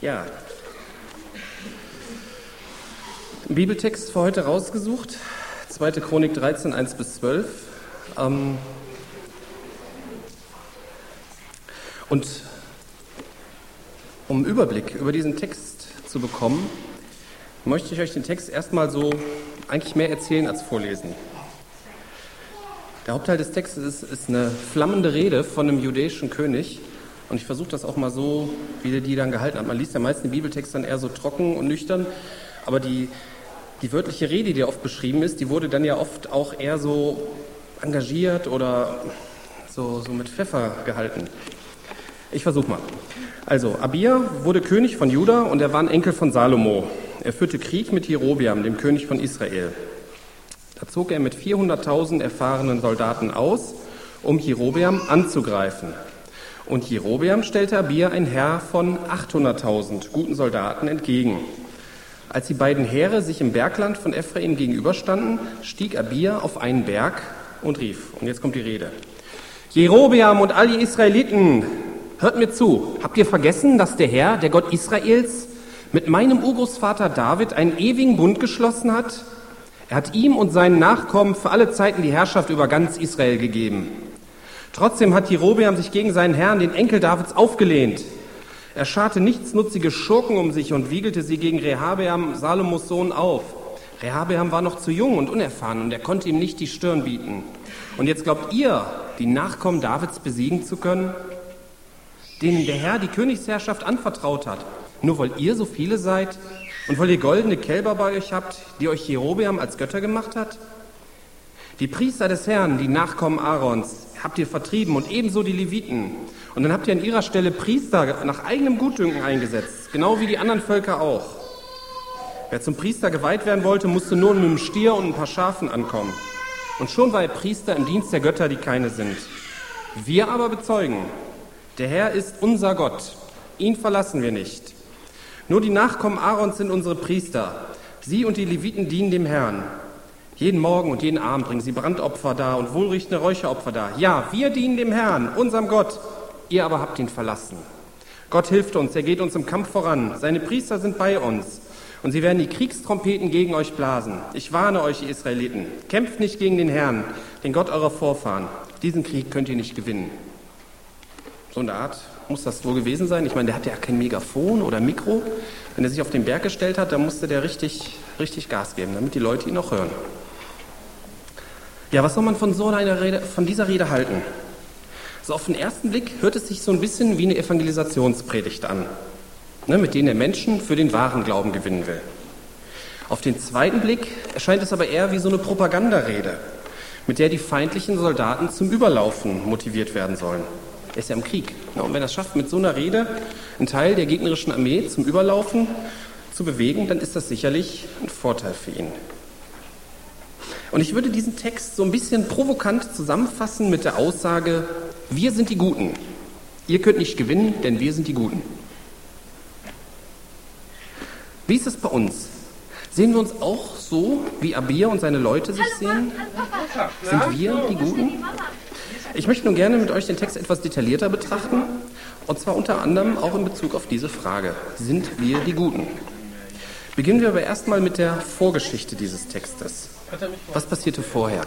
Ja. Bibeltext für heute rausgesucht. 2. Chronik 13, 1 bis 12. Ähm und um einen Überblick über diesen Text zu bekommen, möchte ich euch den Text erstmal so eigentlich mehr erzählen als vorlesen. Der Hauptteil des Textes ist, ist eine flammende Rede von einem jüdischen König. Und ich versuche das auch mal so, wie der die dann gehalten hat. Man liest ja meist den Bibeltext dann eher so trocken und nüchtern, aber die, die wörtliche Rede, die oft beschrieben ist, die wurde dann ja oft auch eher so engagiert oder so, so mit Pfeffer gehalten. Ich versuche mal. Also, Abia wurde König von Juda und er war ein Enkel von Salomo. Er führte Krieg mit Jerobiam, dem König von Israel. Da zog er mit 400.000 erfahrenen Soldaten aus, um Jerobeam anzugreifen. Und Jerobeam stellte Abia ein Heer von 800.000 guten Soldaten entgegen. Als die beiden Heere sich im Bergland von Ephraim gegenüberstanden, stieg Abia auf einen Berg und rief, und jetzt kommt die Rede, Jerobeam und all ihr Israeliten, hört mir zu, habt ihr vergessen, dass der Herr, der Gott Israels, mit meinem Urgroßvater David einen ewigen Bund geschlossen hat? Er hat ihm und seinen Nachkommen für alle Zeiten die Herrschaft über ganz Israel gegeben. Trotzdem hat Jerobeam sich gegen seinen Herrn, den Enkel Davids, aufgelehnt. Er scharte nichtsnutzige Schurken um sich und wiegelte sie gegen Rehabeam, Salomos Sohn, auf. Rehabeam war noch zu jung und unerfahren und er konnte ihm nicht die Stirn bieten. Und jetzt glaubt ihr, die Nachkommen Davids besiegen zu können, denen der Herr die Königsherrschaft anvertraut hat, nur weil ihr so viele seid und weil ihr goldene Kälber bei euch habt, die euch Jerobeam als Götter gemacht hat? Die Priester des Herrn, die Nachkommen Aarons, habt ihr vertrieben und ebenso die Leviten. Und dann habt ihr an ihrer Stelle Priester nach eigenem Gutdünken eingesetzt, genau wie die anderen Völker auch. Wer zum Priester geweiht werden wollte, musste nur mit einem Stier und ein paar Schafen ankommen. Und schon war er Priester im Dienst der Götter, die keine sind. Wir aber bezeugen, der Herr ist unser Gott, ihn verlassen wir nicht. Nur die Nachkommen Aarons sind unsere Priester. Sie und die Leviten dienen dem Herrn. Jeden Morgen und jeden Abend bringen sie Brandopfer dar und wohlriechende Räucheropfer dar. Ja, wir dienen dem Herrn, unserem Gott. Ihr aber habt ihn verlassen. Gott hilft uns, er geht uns im Kampf voran. Seine Priester sind bei uns. Und sie werden die Kriegstrompeten gegen euch blasen. Ich warne euch, ihr Israeliten. Kämpft nicht gegen den Herrn, den Gott eurer Vorfahren. Diesen Krieg könnt ihr nicht gewinnen. So eine Art muss das wohl gewesen sein. Ich meine, der hatte ja kein Megafon oder Mikro. Wenn er sich auf den Berg gestellt hat, dann musste der richtig, richtig Gas geben, damit die Leute ihn auch hören. Ja, was soll man von so einer Rede, von dieser Rede halten? So auf den ersten Blick hört es sich so ein bisschen wie eine Evangelisationspredigt an, ne, mit denen er Menschen für den wahren Glauben gewinnen will. Auf den zweiten Blick erscheint es aber eher wie so eine Propagandarede, mit der die feindlichen Soldaten zum Überlaufen motiviert werden sollen. Er ist ja im Krieg. Ne, und wenn er es schafft, mit so einer Rede einen Teil der gegnerischen Armee zum Überlaufen zu bewegen, dann ist das sicherlich ein Vorteil für ihn. Und ich würde diesen Text so ein bisschen provokant zusammenfassen mit der Aussage, wir sind die Guten. Ihr könnt nicht gewinnen, denn wir sind die Guten. Wie ist es bei uns? Sehen wir uns auch so, wie Abir und seine Leute sich sehen? Sind wir die Guten? Ich möchte nun gerne mit euch den Text etwas detaillierter betrachten, und zwar unter anderem auch in Bezug auf diese Frage. Sind wir die Guten? Beginnen wir aber erstmal mit der Vorgeschichte dieses Textes. Was passierte vorher?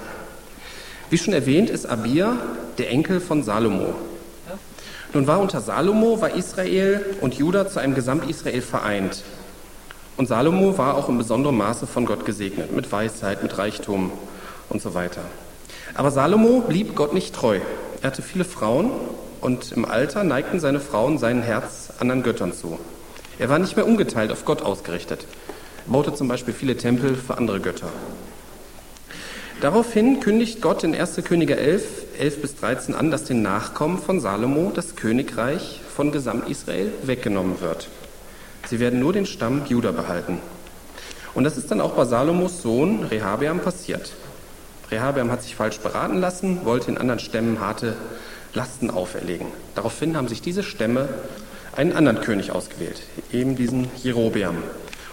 Wie schon erwähnt, ist Abia der Enkel von Salomo. Nun war unter Salomo war Israel und Juda zu einem Gesamtisrael vereint. Und Salomo war auch in besonderem Maße von Gott gesegnet, mit Weisheit, mit Reichtum und so weiter. Aber Salomo blieb Gott nicht treu. Er hatte viele Frauen und im Alter neigten seine Frauen sein Herz anderen Göttern zu. Er war nicht mehr ungeteilt auf Gott ausgerichtet. Er baute zum Beispiel viele Tempel für andere Götter. Daraufhin kündigt Gott in 1. Könige 11, 11 bis 13 an, dass den Nachkommen von Salomo das Königreich von Gesamtisrael weggenommen wird. Sie werden nur den Stamm Juda behalten. Und das ist dann auch bei Salomos Sohn Rehabeam passiert. Rehabeam hat sich falsch beraten lassen, wollte den anderen Stämmen harte Lasten auferlegen. Daraufhin haben sich diese Stämme einen anderen König ausgewählt, eben diesen Jerobeam,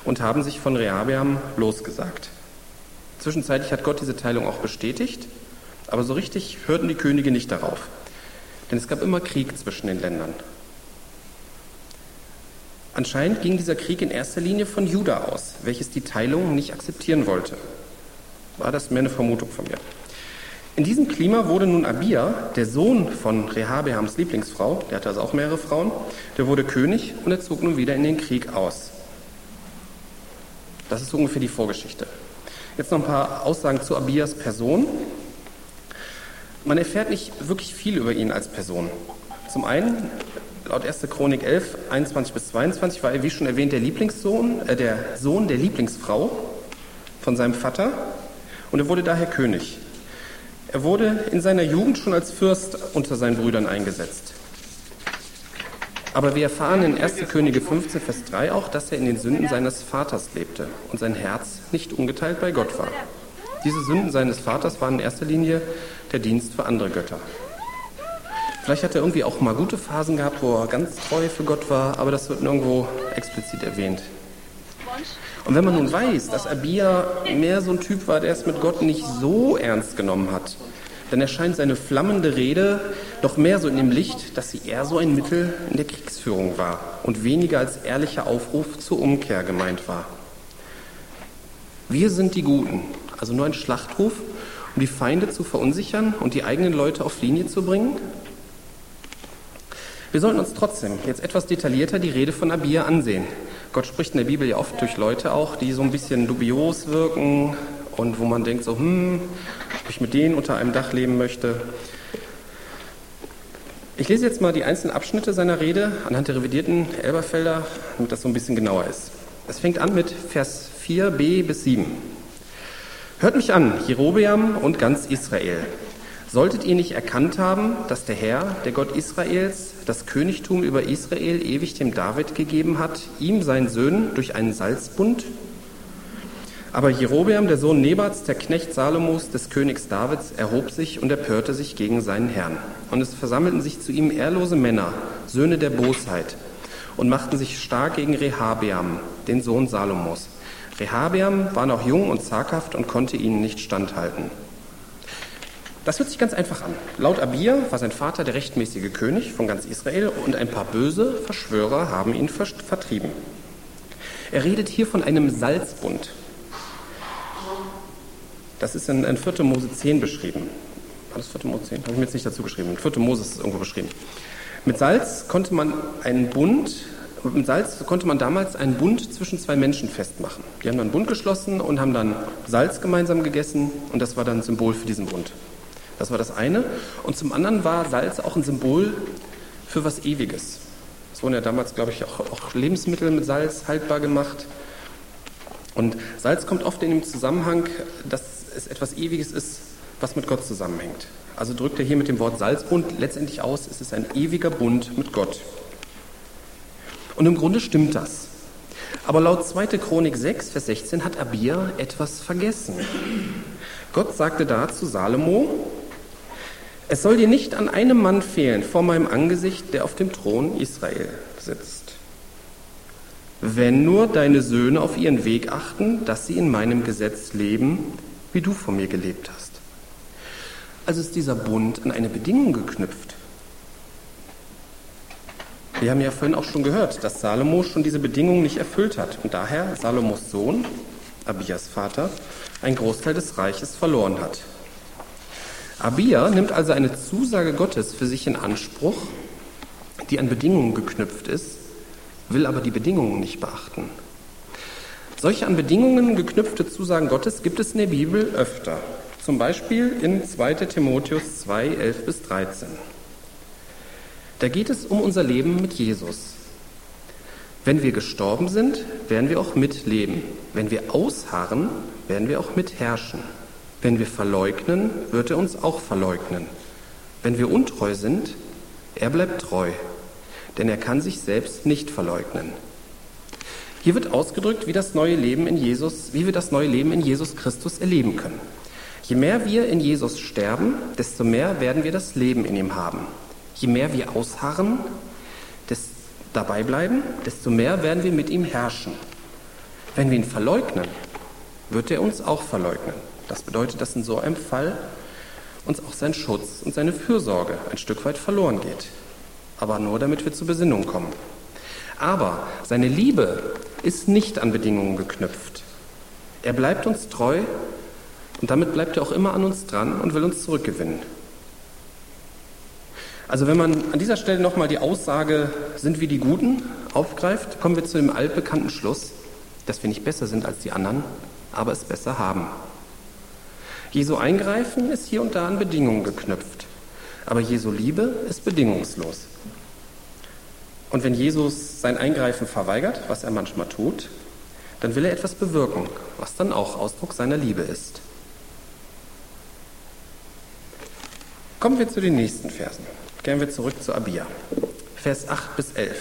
und haben sich von Rehabeam losgesagt. Zwischenzeitlich hat Gott diese Teilung auch bestätigt, aber so richtig hörten die Könige nicht darauf. Denn es gab immer Krieg zwischen den Ländern. Anscheinend ging dieser Krieg in erster Linie von Juda aus, welches die Teilung nicht akzeptieren wollte. War das mehr eine Vermutung von mir? In diesem Klima wurde nun Abia, der Sohn von Rehabeams Lieblingsfrau, der hatte also auch mehrere Frauen, der wurde König und er zog nun wieder in den Krieg aus. Das ist ungefähr die Vorgeschichte. Jetzt noch ein paar Aussagen zu Abias Person. Man erfährt nicht wirklich viel über ihn als Person. Zum einen, laut 1. Chronik 11, 21 bis 22, war er, wie schon erwähnt, der Lieblingssohn, äh, der Sohn der Lieblingsfrau von seinem Vater und er wurde daher König. Er wurde in seiner Jugend schon als Fürst unter seinen Brüdern eingesetzt. Aber wir erfahren in 1. Könige 15, Vers 3 auch, dass er in den Sünden seines Vaters lebte und sein Herz nicht ungeteilt bei Gott war. Diese Sünden seines Vaters waren in erster Linie der Dienst für andere Götter. Vielleicht hat er irgendwie auch mal gute Phasen gehabt, wo er ganz treu für Gott war, aber das wird nirgendwo explizit erwähnt. Und wenn man nun weiß, dass Abia mehr so ein Typ war, der es mit Gott nicht so ernst genommen hat, dann erscheint seine flammende Rede doch mehr so in dem Licht, dass sie eher so ein Mittel in der Kriegsführung war und weniger als ehrlicher Aufruf zur Umkehr gemeint war. Wir sind die Guten, also nur ein Schlachtruf, um die Feinde zu verunsichern und die eigenen Leute auf Linie zu bringen? Wir sollten uns trotzdem jetzt etwas detaillierter die Rede von Abia ansehen. Gott spricht in der Bibel ja oft durch Leute auch, die so ein bisschen dubios wirken und wo man denkt so, hm, ob ich mit denen unter einem Dach leben möchte. Ich lese jetzt mal die einzelnen Abschnitte seiner Rede anhand der revidierten Elberfelder, damit das so ein bisschen genauer ist. Es fängt an mit Vers 4b bis 7. Hört mich an, Jerobeam und ganz Israel. Solltet ihr nicht erkannt haben, dass der Herr, der Gott Israels, das Königtum über Israel ewig dem David gegeben hat, ihm seinen Söhnen durch einen Salzbund? Aber Jerobeam, der Sohn Nebats, der Knecht Salomos des Königs Davids, erhob sich und erpörte sich gegen seinen Herrn. Und es versammelten sich zu ihm ehrlose Männer, Söhne der Bosheit, und machten sich stark gegen Rehabeam, den Sohn Salomos. Rehabeam war noch jung und zaghaft und konnte ihnen nicht standhalten. Das hört sich ganz einfach an. Laut Abir war sein Vater der rechtmäßige König von ganz Israel und ein paar böse Verschwörer haben ihn vertrieben. Er redet hier von einem Salzbund. Das ist in, in 4. Mose 10 beschrieben. War das 4. Mose 10? Habe ich mir jetzt nicht dazu geschrieben. In 4. Mose ist irgendwo beschrieben. Mit Salz konnte man einen Bund, mit Salz konnte man damals einen Bund zwischen zwei Menschen festmachen. Die haben dann einen Bund geschlossen und haben dann Salz gemeinsam gegessen und das war dann ein Symbol für diesen Bund. Das war das eine. Und zum anderen war Salz auch ein Symbol für was Ewiges. Es wurden ja damals, glaube ich, auch, auch Lebensmittel mit Salz haltbar gemacht. Und Salz kommt oft in dem Zusammenhang, dass es etwas Ewiges ist, was mit Gott zusammenhängt. Also drückt er hier mit dem Wort Salzbund letztendlich aus, es ist ein ewiger Bund mit Gott. Und im Grunde stimmt das. Aber laut 2. Chronik 6, Vers 16 hat Abia etwas vergessen. Gott sagte da zu Salomo, es soll dir nicht an einem Mann fehlen vor meinem Angesicht, der auf dem Thron Israel sitzt. Wenn nur deine Söhne auf ihren Weg achten, dass sie in meinem Gesetz leben, wie du vor mir gelebt hast. Also ist dieser Bund an eine Bedingung geknüpft. Wir haben ja vorhin auch schon gehört, dass Salomo schon diese Bedingung nicht erfüllt hat und daher Salomos Sohn, Abias Vater, einen Großteil des Reiches verloren hat. Abia nimmt also eine Zusage Gottes für sich in Anspruch, die an Bedingungen geknüpft ist, will aber die Bedingungen nicht beachten. Solche an Bedingungen geknüpfte Zusagen Gottes gibt es in der Bibel öfter. Zum Beispiel in 2 Timotheus 2, 11 bis 13. Da geht es um unser Leben mit Jesus. Wenn wir gestorben sind, werden wir auch mitleben. Wenn wir ausharren, werden wir auch mitherrschen. Wenn wir verleugnen, wird er uns auch verleugnen. Wenn wir untreu sind, er bleibt treu, denn er kann sich selbst nicht verleugnen. Hier wird ausgedrückt, wie das neue Leben in Jesus, wie wir das neue Leben in Jesus Christus erleben können. Je mehr wir in Jesus sterben, desto mehr werden wir das Leben in ihm haben. Je mehr wir ausharren, des, dabei bleiben, desto mehr werden wir mit ihm herrschen. Wenn wir ihn verleugnen, wird er uns auch verleugnen. Das bedeutet, dass in so einem Fall uns auch sein Schutz und seine Fürsorge ein Stück weit verloren geht. Aber nur damit wir zur Besinnung kommen. Aber seine Liebe ist nicht an Bedingungen geknüpft. Er bleibt uns treu und damit bleibt er auch immer an uns dran und will uns zurückgewinnen. Also wenn man an dieser Stelle nochmal die Aussage, sind wir die Guten, aufgreift, kommen wir zu dem altbekannten Schluss, dass wir nicht besser sind als die anderen, aber es besser haben. Jesu Eingreifen ist hier und da an Bedingungen geknüpft, aber Jesu Liebe ist bedingungslos. Und wenn Jesus sein Eingreifen verweigert, was er manchmal tut, dann will er etwas bewirken, was dann auch Ausdruck seiner Liebe ist. Kommen wir zu den nächsten Versen. Gehen wir zurück zu Abia. Vers 8 bis 11.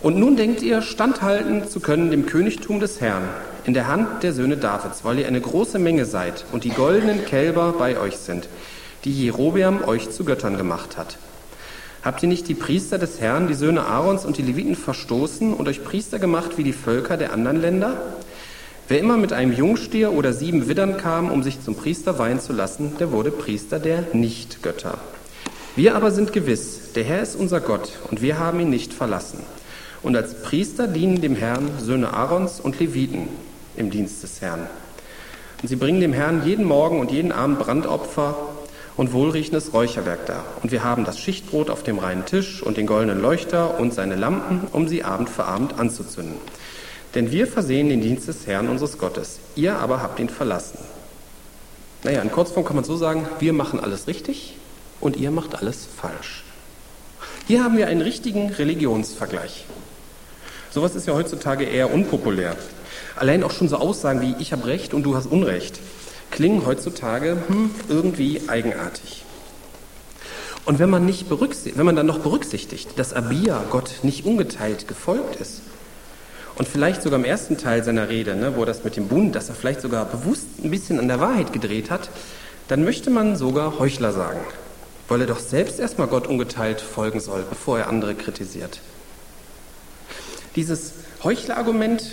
Und nun denkt ihr, standhalten zu können dem Königtum des Herrn, in der Hand der Söhne Davids, weil ihr eine große Menge seid und die goldenen Kälber bei euch sind, die Jerobeam euch zu Göttern gemacht hat. Habt ihr nicht die Priester des Herrn, die Söhne Aarons und die Leviten verstoßen und euch Priester gemacht wie die Völker der anderen Länder? Wer immer mit einem Jungstier oder sieben Widdern kam, um sich zum Priester weihen zu lassen, der wurde Priester der Nichtgötter. Wir aber sind gewiss, der Herr ist unser Gott und wir haben ihn nicht verlassen. Und als Priester dienen dem Herrn Söhne Aarons und Leviten im Dienst des Herrn. Und sie bringen dem Herrn jeden Morgen und jeden Abend Brandopfer und wohlriechendes Räucherwerk dar. Und wir haben das Schichtbrot auf dem reinen Tisch und den goldenen Leuchter und seine Lampen, um sie Abend für Abend anzuzünden. Denn wir versehen den Dienst des Herrn unseres Gottes, ihr aber habt ihn verlassen. Naja, in Kurzform kann man so sagen, wir machen alles richtig und ihr macht alles falsch. Hier haben wir einen richtigen Religionsvergleich. Sowas ist ja heutzutage eher unpopulär. Allein auch schon so Aussagen wie ich habe Recht und du hast Unrecht klingen heutzutage hm, irgendwie eigenartig. Und wenn man, nicht wenn man dann noch berücksichtigt, dass Abia Gott nicht ungeteilt gefolgt ist und vielleicht sogar im ersten Teil seiner Rede, ne, wo das mit dem Bund, dass er vielleicht sogar bewusst ein bisschen an der Wahrheit gedreht hat, dann möchte man sogar Heuchler sagen, weil er doch selbst erstmal Gott ungeteilt folgen soll, bevor er andere kritisiert. Dieses Heuchlerargument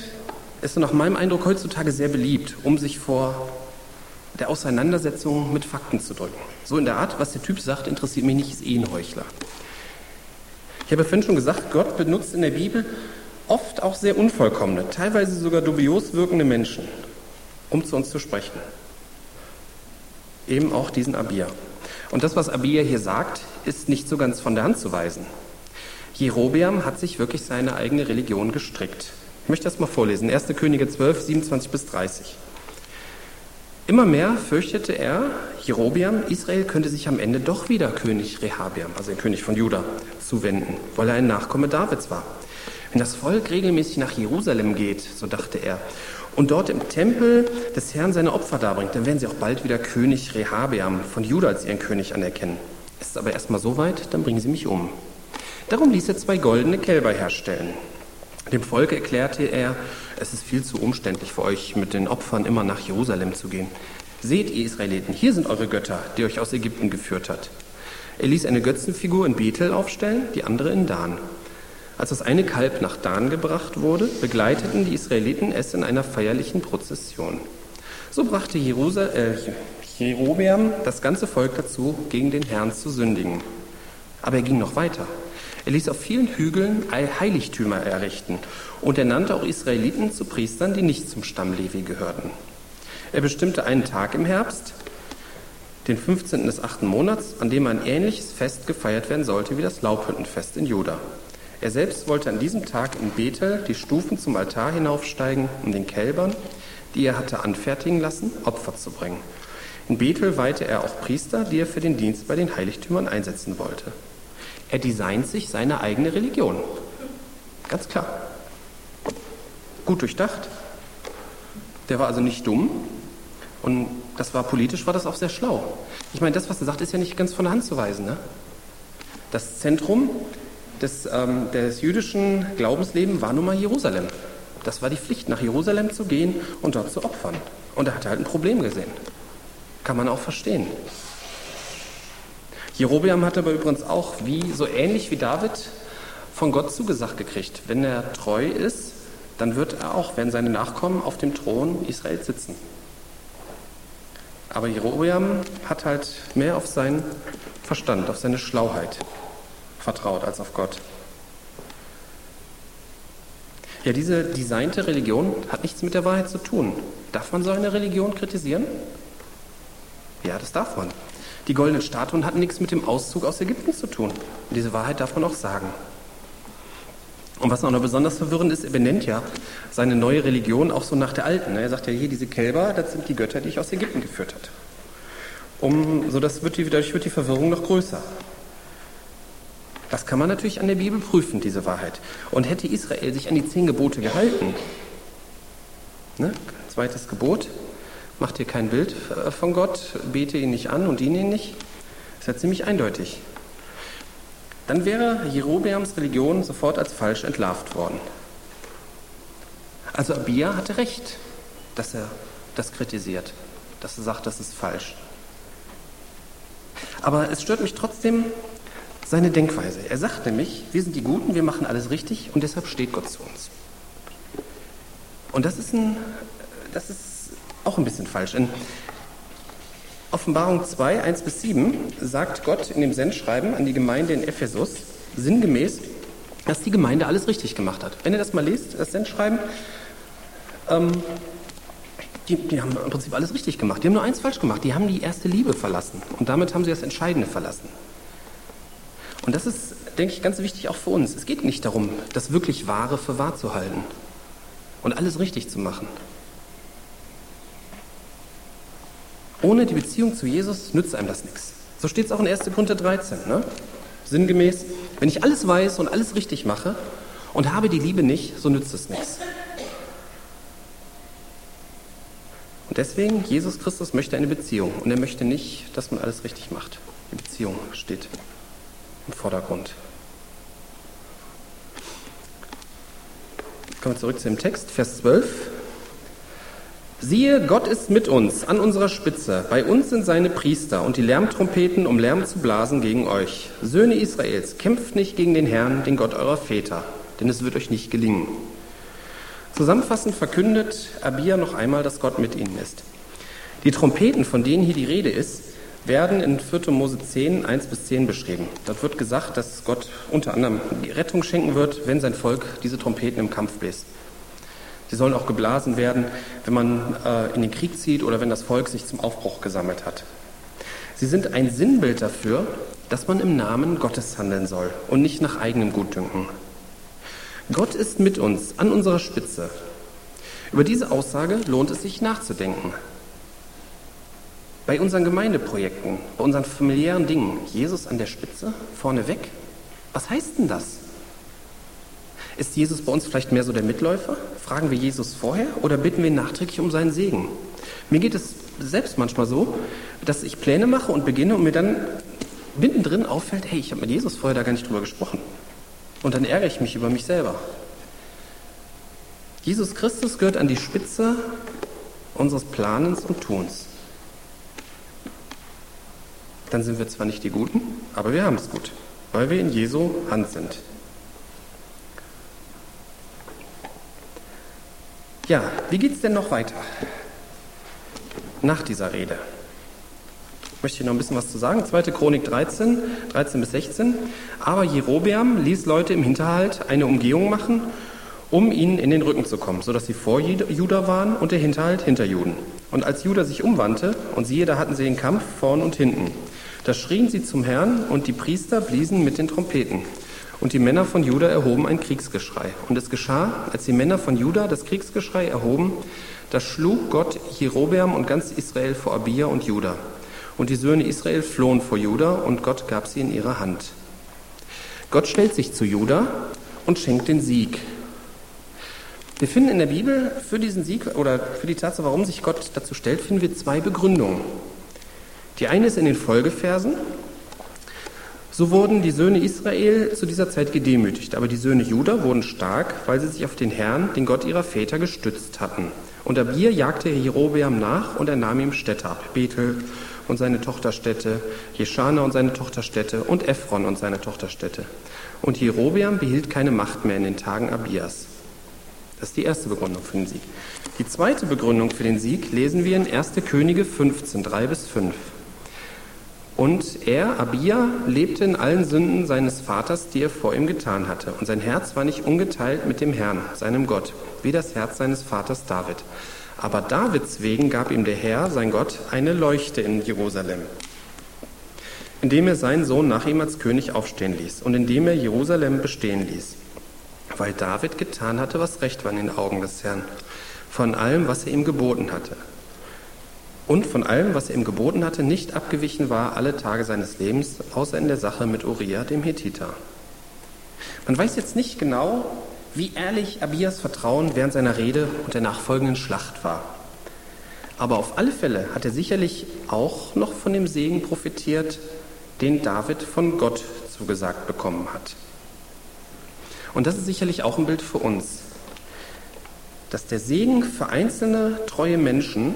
ist nach meinem Eindruck heutzutage sehr beliebt, um sich vor der Auseinandersetzung mit Fakten zu drücken. So in der Art, was der Typ sagt, interessiert mich nicht, ist eh ein Heuchler. Ich habe vorhin schon gesagt, Gott benutzt in der Bibel oft auch sehr unvollkommene, teilweise sogar dubios wirkende Menschen, um zu uns zu sprechen. Eben auch diesen Abia. Und das, was Abia hier sagt, ist nicht so ganz von der Hand zu weisen. Jerobeam hat sich wirklich seine eigene Religion gestrickt. Ich möchte das mal vorlesen. 1. Könige 12, 27 bis 30. Immer mehr fürchtete er, Jerobeam, Israel könnte sich am Ende doch wieder König Rehabeam, also der König von Juda, zuwenden, weil er ein Nachkomme Davids war. Wenn das Volk regelmäßig nach Jerusalem geht, so dachte er, und dort im Tempel des Herrn seine Opfer darbringt, dann werden sie auch bald wieder König Rehabeam von Juda als ihren König anerkennen. Ist es aber erstmal so weit, dann bringen sie mich um. Darum ließ er zwei goldene Kälber herstellen. Dem Volk erklärte er, es ist viel zu umständlich für euch, mit den Opfern immer nach Jerusalem zu gehen. Seht, ihr Israeliten, hier sind eure Götter, die euch aus Ägypten geführt hat. Er ließ eine Götzenfigur in Bethel aufstellen, die andere in Dan. Als das eine Kalb nach Dan gebracht wurde, begleiteten die Israeliten es in einer feierlichen Prozession. So brachte Jerusal äh, Jerobeam das ganze Volk dazu, gegen den Herrn zu sündigen. Aber er ging noch weiter. Er ließ auf vielen Hügeln Heiligtümer errichten und er nannte auch Israeliten zu Priestern, die nicht zum Stamm Levi gehörten. Er bestimmte einen Tag im Herbst, den 15. des achten Monats, an dem ein ähnliches Fest gefeiert werden sollte wie das Laubhüttenfest in Juda. Er selbst wollte an diesem Tag in Bethel die Stufen zum Altar hinaufsteigen, um den Kälbern, die er hatte anfertigen lassen, Opfer zu bringen. In Bethel weihte er auch Priester, die er für den Dienst bei den Heiligtümern einsetzen wollte. Er designt sich seine eigene Religion. Ganz klar. Gut durchdacht. Der war also nicht dumm. Und das war politisch, war das auch sehr schlau. Ich meine, das, was er sagt, ist ja nicht ganz von der Hand zu weisen. Ne? Das Zentrum des, ähm, des jüdischen Glaubenslebens war nun mal Jerusalem. Das war die Pflicht, nach Jerusalem zu gehen und dort zu opfern. Und er hatte halt ein Problem gesehen. Kann man auch verstehen. Jerobeam hat aber übrigens auch, wie so ähnlich wie David, von Gott zugesagt gekriegt. Wenn er treu ist, dann wird er auch, wenn seine Nachkommen auf dem Thron Israels sitzen. Aber Jerobeam hat halt mehr auf seinen Verstand, auf seine Schlauheit vertraut als auf Gott. Ja, diese designte Religion hat nichts mit der Wahrheit zu tun. Darf man so eine Religion kritisieren? Ja, das darf man. Die goldenen Statuen hatten nichts mit dem Auszug aus Ägypten zu tun. Und diese Wahrheit darf man auch sagen. Und was auch noch besonders verwirrend ist, er benennt ja seine neue Religion auch so nach der alten. Er sagt ja hier, diese Kälber, das sind die Götter, die ich aus Ägypten geführt habe. Um, so das wird die, dadurch wird die Verwirrung noch größer. Das kann man natürlich an der Bibel prüfen, diese Wahrheit. Und hätte Israel sich an die zehn Gebote gehalten, ne? zweites Gebot, mach dir kein Bild äh, von Gott, bete ihn nicht an und diene ihn nicht, ist ja ziemlich eindeutig. Dann wäre Jerobeams Religion sofort als falsch entlarvt worden. Also Abia hatte recht, dass er das kritisiert, dass er sagt, das ist falsch. Aber es stört mich trotzdem, seine Denkweise. Er sagt nämlich, wir sind die Guten, wir machen alles richtig und deshalb steht Gott zu uns. Und das ist, ein, das ist auch ein bisschen falsch. In Offenbarung 2, 1 bis 7 sagt Gott in dem Sendschreiben an die Gemeinde in Ephesus sinngemäß, dass die Gemeinde alles richtig gemacht hat. Wenn ihr das mal lest, das Sendschreiben, ähm, die, die, haben im Prinzip alles richtig gemacht. Die haben nur eins falsch gemacht. Die haben die erste Liebe verlassen. Und damit haben sie das Entscheidende verlassen. Und das ist, denke ich, ganz wichtig auch für uns. Es geht nicht darum, das wirklich Wahre für wahr zu halten und alles richtig zu machen. Ohne die Beziehung zu Jesus nützt einem das nichts. So steht es auch in 1. Korinther 13. Ne? Sinngemäß, wenn ich alles weiß und alles richtig mache und habe die Liebe nicht, so nützt es nichts. Und deswegen, Jesus Christus möchte eine Beziehung und er möchte nicht, dass man alles richtig macht. Die Beziehung steht im Vordergrund. Kommen wir zurück zu dem Text, Vers 12. Siehe, Gott ist mit uns an unserer Spitze. Bei uns sind seine Priester und die Lärmtrompeten, um Lärm zu blasen gegen euch. Söhne Israels, kämpft nicht gegen den Herrn, den Gott eurer Väter, denn es wird euch nicht gelingen. Zusammenfassend verkündet Abia noch einmal, dass Gott mit ihnen ist. Die Trompeten, von denen hier die Rede ist, werden in 4. Mose 10, 1 bis 10 beschrieben. Dort wird gesagt, dass Gott unter anderem Rettung schenken wird, wenn sein Volk diese Trompeten im Kampf bläst. Sie sollen auch geblasen werden, wenn man äh, in den Krieg zieht oder wenn das Volk sich zum Aufbruch gesammelt hat. Sie sind ein Sinnbild dafür, dass man im Namen Gottes handeln soll und nicht nach eigenem Gutdünken. Gott ist mit uns an unserer Spitze. Über diese Aussage lohnt es sich nachzudenken. Bei unseren Gemeindeprojekten, bei unseren familiären Dingen, Jesus an der Spitze, vorneweg? Was heißt denn das? Ist Jesus bei uns vielleicht mehr so der Mitläufer? Fragen wir Jesus vorher oder bitten wir ihn nachträglich um seinen Segen? Mir geht es selbst manchmal so, dass ich Pläne mache und beginne und mir dann mittendrin auffällt, hey, ich habe mit Jesus vorher da gar nicht drüber gesprochen. Und dann ärgere ich mich über mich selber. Jesus Christus gehört an die Spitze unseres Planens und Tuns dann sind wir zwar nicht die Guten, aber wir haben es gut, weil wir in Jesu Hand sind. Ja, wie geht es denn noch weiter? Nach dieser Rede. Möchte ich noch ein bisschen was zu sagen? 2. Chronik 13, 13 bis 16. Aber Jerobeam ließ Leute im Hinterhalt eine Umgehung machen, um ihnen in den Rücken zu kommen, sodass sie vor Juda waren und der Hinterhalt hinter Juden. Und als Juda sich umwandte, und siehe, da hatten sie den Kampf vorn und hinten. Da schrien sie zum Herrn, und die Priester bliesen mit den Trompeten. Und die Männer von Juda erhoben ein Kriegsgeschrei. Und es geschah, als die Männer von Juda das Kriegsgeschrei erhoben, da schlug Gott Jerobeam und ganz Israel vor Abia und Juda. Und die Söhne Israel flohen vor Juda, und Gott gab sie in ihre Hand. Gott stellt sich zu Juda und schenkt den Sieg. Wir finden in der Bibel für diesen Sieg oder für die Tatsache, warum sich Gott dazu stellt, finden wir zwei Begründungen. Die eine ist in den Folgeversen. So wurden die Söhne Israel zu dieser Zeit gedemütigt, aber die Söhne Juda wurden stark, weil sie sich auf den Herrn, den Gott ihrer Väter, gestützt hatten. Und Abir jagte Jerobeam nach und er nahm ihm Städte ab, Bethel und seine Tochterstädte, Jeschana und seine Tochterstädte und Ephron und seine Tochterstädte. Und Jerobeam behielt keine Macht mehr in den Tagen Abias. Das ist die erste Begründung für den Sieg. Die zweite Begründung für den Sieg lesen wir in 1. Könige 15, 3 bis 5. Und er, Abia, lebte in allen Sünden seines Vaters, die er vor ihm getan hatte. Und sein Herz war nicht ungeteilt mit dem Herrn, seinem Gott, wie das Herz seines Vaters David. Aber Davids wegen gab ihm der Herr, sein Gott, eine Leuchte in Jerusalem, indem er seinen Sohn nach ihm als König aufstehen ließ und indem er Jerusalem bestehen ließ, weil David getan hatte, was recht war in den Augen des Herrn, von allem, was er ihm geboten hatte und von allem, was er ihm geboten hatte, nicht abgewichen war alle Tage seines Lebens, außer in der Sache mit Uriah, dem Hethiter. Man weiß jetzt nicht genau, wie ehrlich Abias Vertrauen während seiner Rede und der nachfolgenden Schlacht war. Aber auf alle Fälle hat er sicherlich auch noch von dem Segen profitiert, den David von Gott zugesagt bekommen hat. Und das ist sicherlich auch ein Bild für uns, dass der Segen für einzelne treue Menschen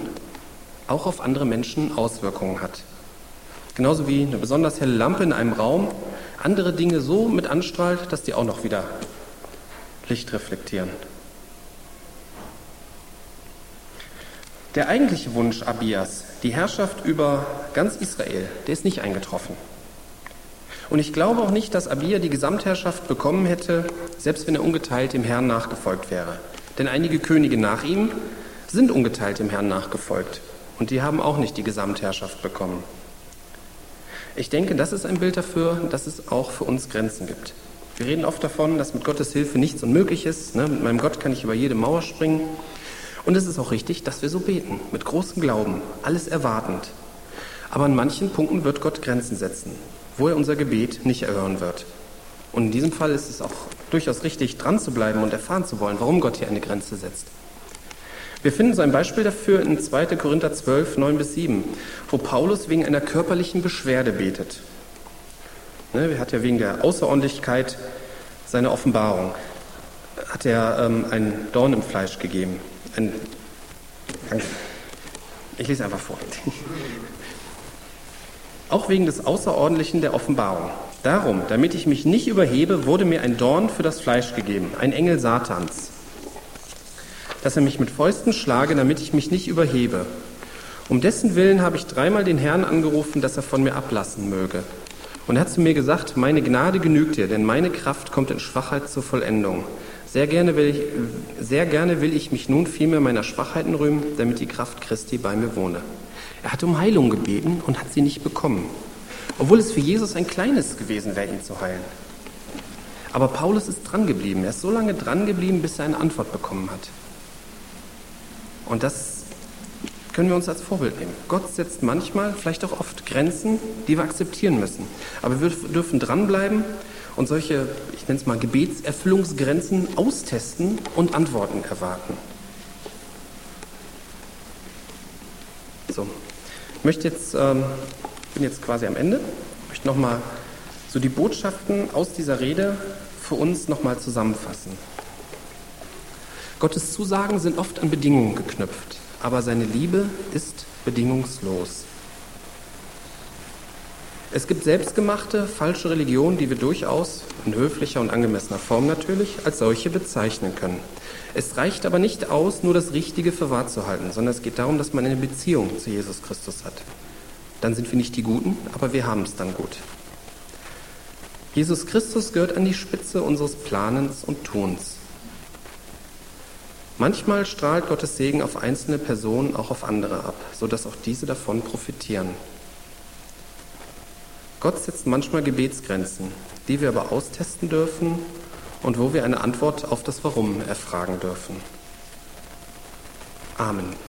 auch auf andere Menschen Auswirkungen hat. Genauso wie eine besonders helle Lampe in einem Raum andere Dinge so mit anstrahlt, dass die auch noch wieder Licht reflektieren. Der eigentliche Wunsch Abias, die Herrschaft über ganz Israel, der ist nicht eingetroffen. Und ich glaube auch nicht, dass Abia die Gesamtherrschaft bekommen hätte, selbst wenn er ungeteilt dem Herrn nachgefolgt wäre. Denn einige Könige nach ihm sind ungeteilt dem Herrn nachgefolgt. Und die haben auch nicht die Gesamtherrschaft bekommen. Ich denke, das ist ein Bild dafür, dass es auch für uns Grenzen gibt. Wir reden oft davon, dass mit Gottes Hilfe nichts unmöglich ist. Ne? Mit meinem Gott kann ich über jede Mauer springen. Und es ist auch richtig, dass wir so beten, mit großem Glauben, alles erwartend. Aber an manchen Punkten wird Gott Grenzen setzen, wo er unser Gebet nicht erhören wird. Und in diesem Fall ist es auch durchaus richtig, dran zu bleiben und erfahren zu wollen, warum Gott hier eine Grenze setzt. Wir finden so ein Beispiel dafür in 2. Korinther 12, 9 bis 7, wo Paulus wegen einer körperlichen Beschwerde betet. Ne, er hat ja wegen der Außerordentlichkeit seiner Offenbarung, hat er ähm, einen Dorn im Fleisch gegeben. Ein, ich lese einfach vor. Auch wegen des Außerordentlichen der Offenbarung. Darum, damit ich mich nicht überhebe, wurde mir ein Dorn für das Fleisch gegeben, ein Engel Satans dass er mich mit Fäusten schlage, damit ich mich nicht überhebe. Um dessen Willen habe ich dreimal den Herrn angerufen, dass er von mir ablassen möge. Und er hat zu mir gesagt, meine Gnade genügt dir, denn meine Kraft kommt in Schwachheit zur Vollendung. Sehr gerne will ich, sehr gerne will ich mich nun vielmehr meiner Schwachheiten rühmen, damit die Kraft Christi bei mir wohne. Er hat um Heilung gebeten und hat sie nicht bekommen, obwohl es für Jesus ein kleines gewesen wäre, ihn zu heilen. Aber Paulus ist dran geblieben. Er ist so lange dran geblieben, bis er eine Antwort bekommen hat. Und das können wir uns als Vorbild nehmen. Gott setzt manchmal, vielleicht auch oft Grenzen, die wir akzeptieren müssen. Aber wir dürfen dranbleiben und solche, ich nenne es mal Gebetserfüllungsgrenzen austesten und Antworten erwarten. So, ich möchte jetzt, ähm, bin jetzt quasi am Ende, möchte nochmal so die Botschaften aus dieser Rede für uns nochmal zusammenfassen. Gottes Zusagen sind oft an Bedingungen geknüpft, aber seine Liebe ist bedingungslos. Es gibt selbstgemachte, falsche Religionen, die wir durchaus, in höflicher und angemessener Form natürlich, als solche bezeichnen können. Es reicht aber nicht aus, nur das Richtige für wahr zu halten, sondern es geht darum, dass man eine Beziehung zu Jesus Christus hat. Dann sind wir nicht die Guten, aber wir haben es dann gut. Jesus Christus gehört an die Spitze unseres Planens und Tuns. Manchmal strahlt Gottes Segen auf einzelne Personen auch auf andere ab, sodass auch diese davon profitieren. Gott setzt manchmal Gebetsgrenzen, die wir aber austesten dürfen und wo wir eine Antwort auf das Warum erfragen dürfen. Amen.